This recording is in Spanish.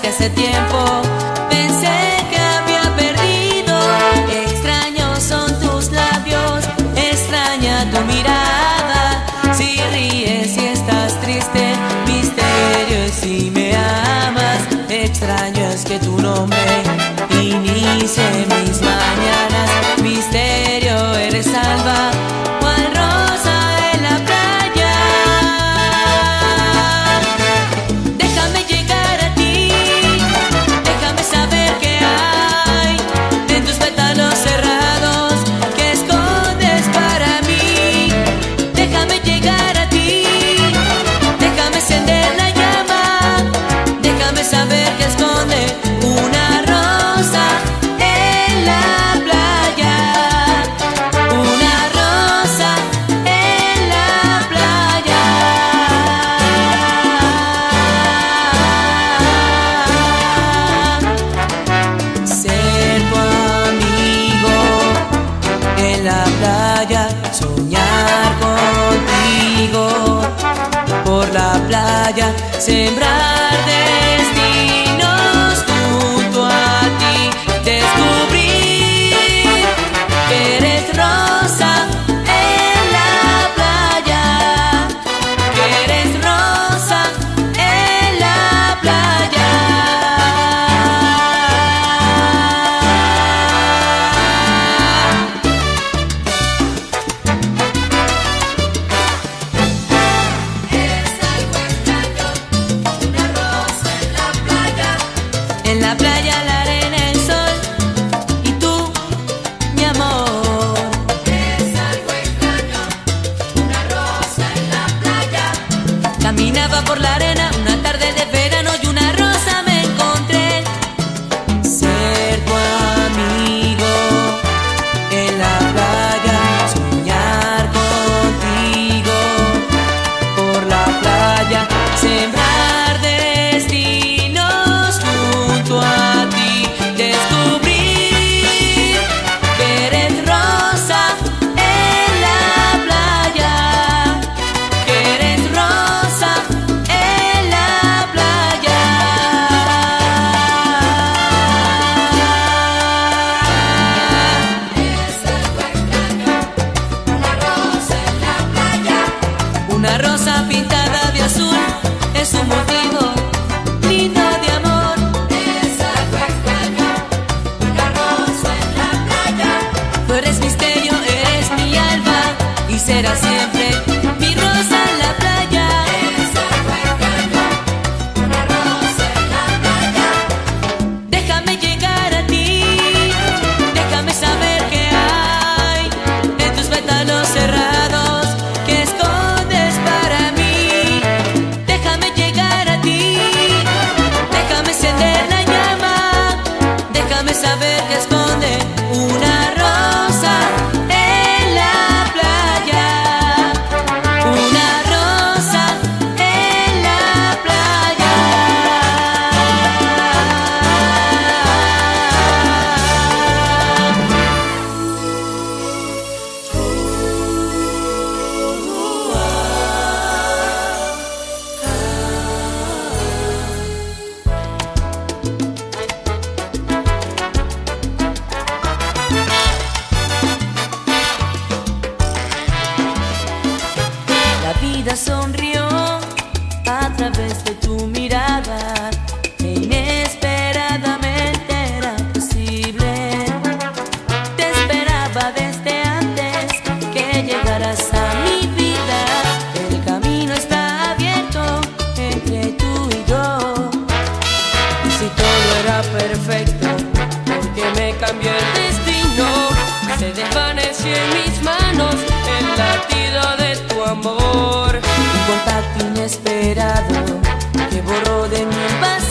que hace tiempo cambié el destino. Se desvaneció en mis manos el latido de tu amor. Un contacto inesperado que borró de mi pasado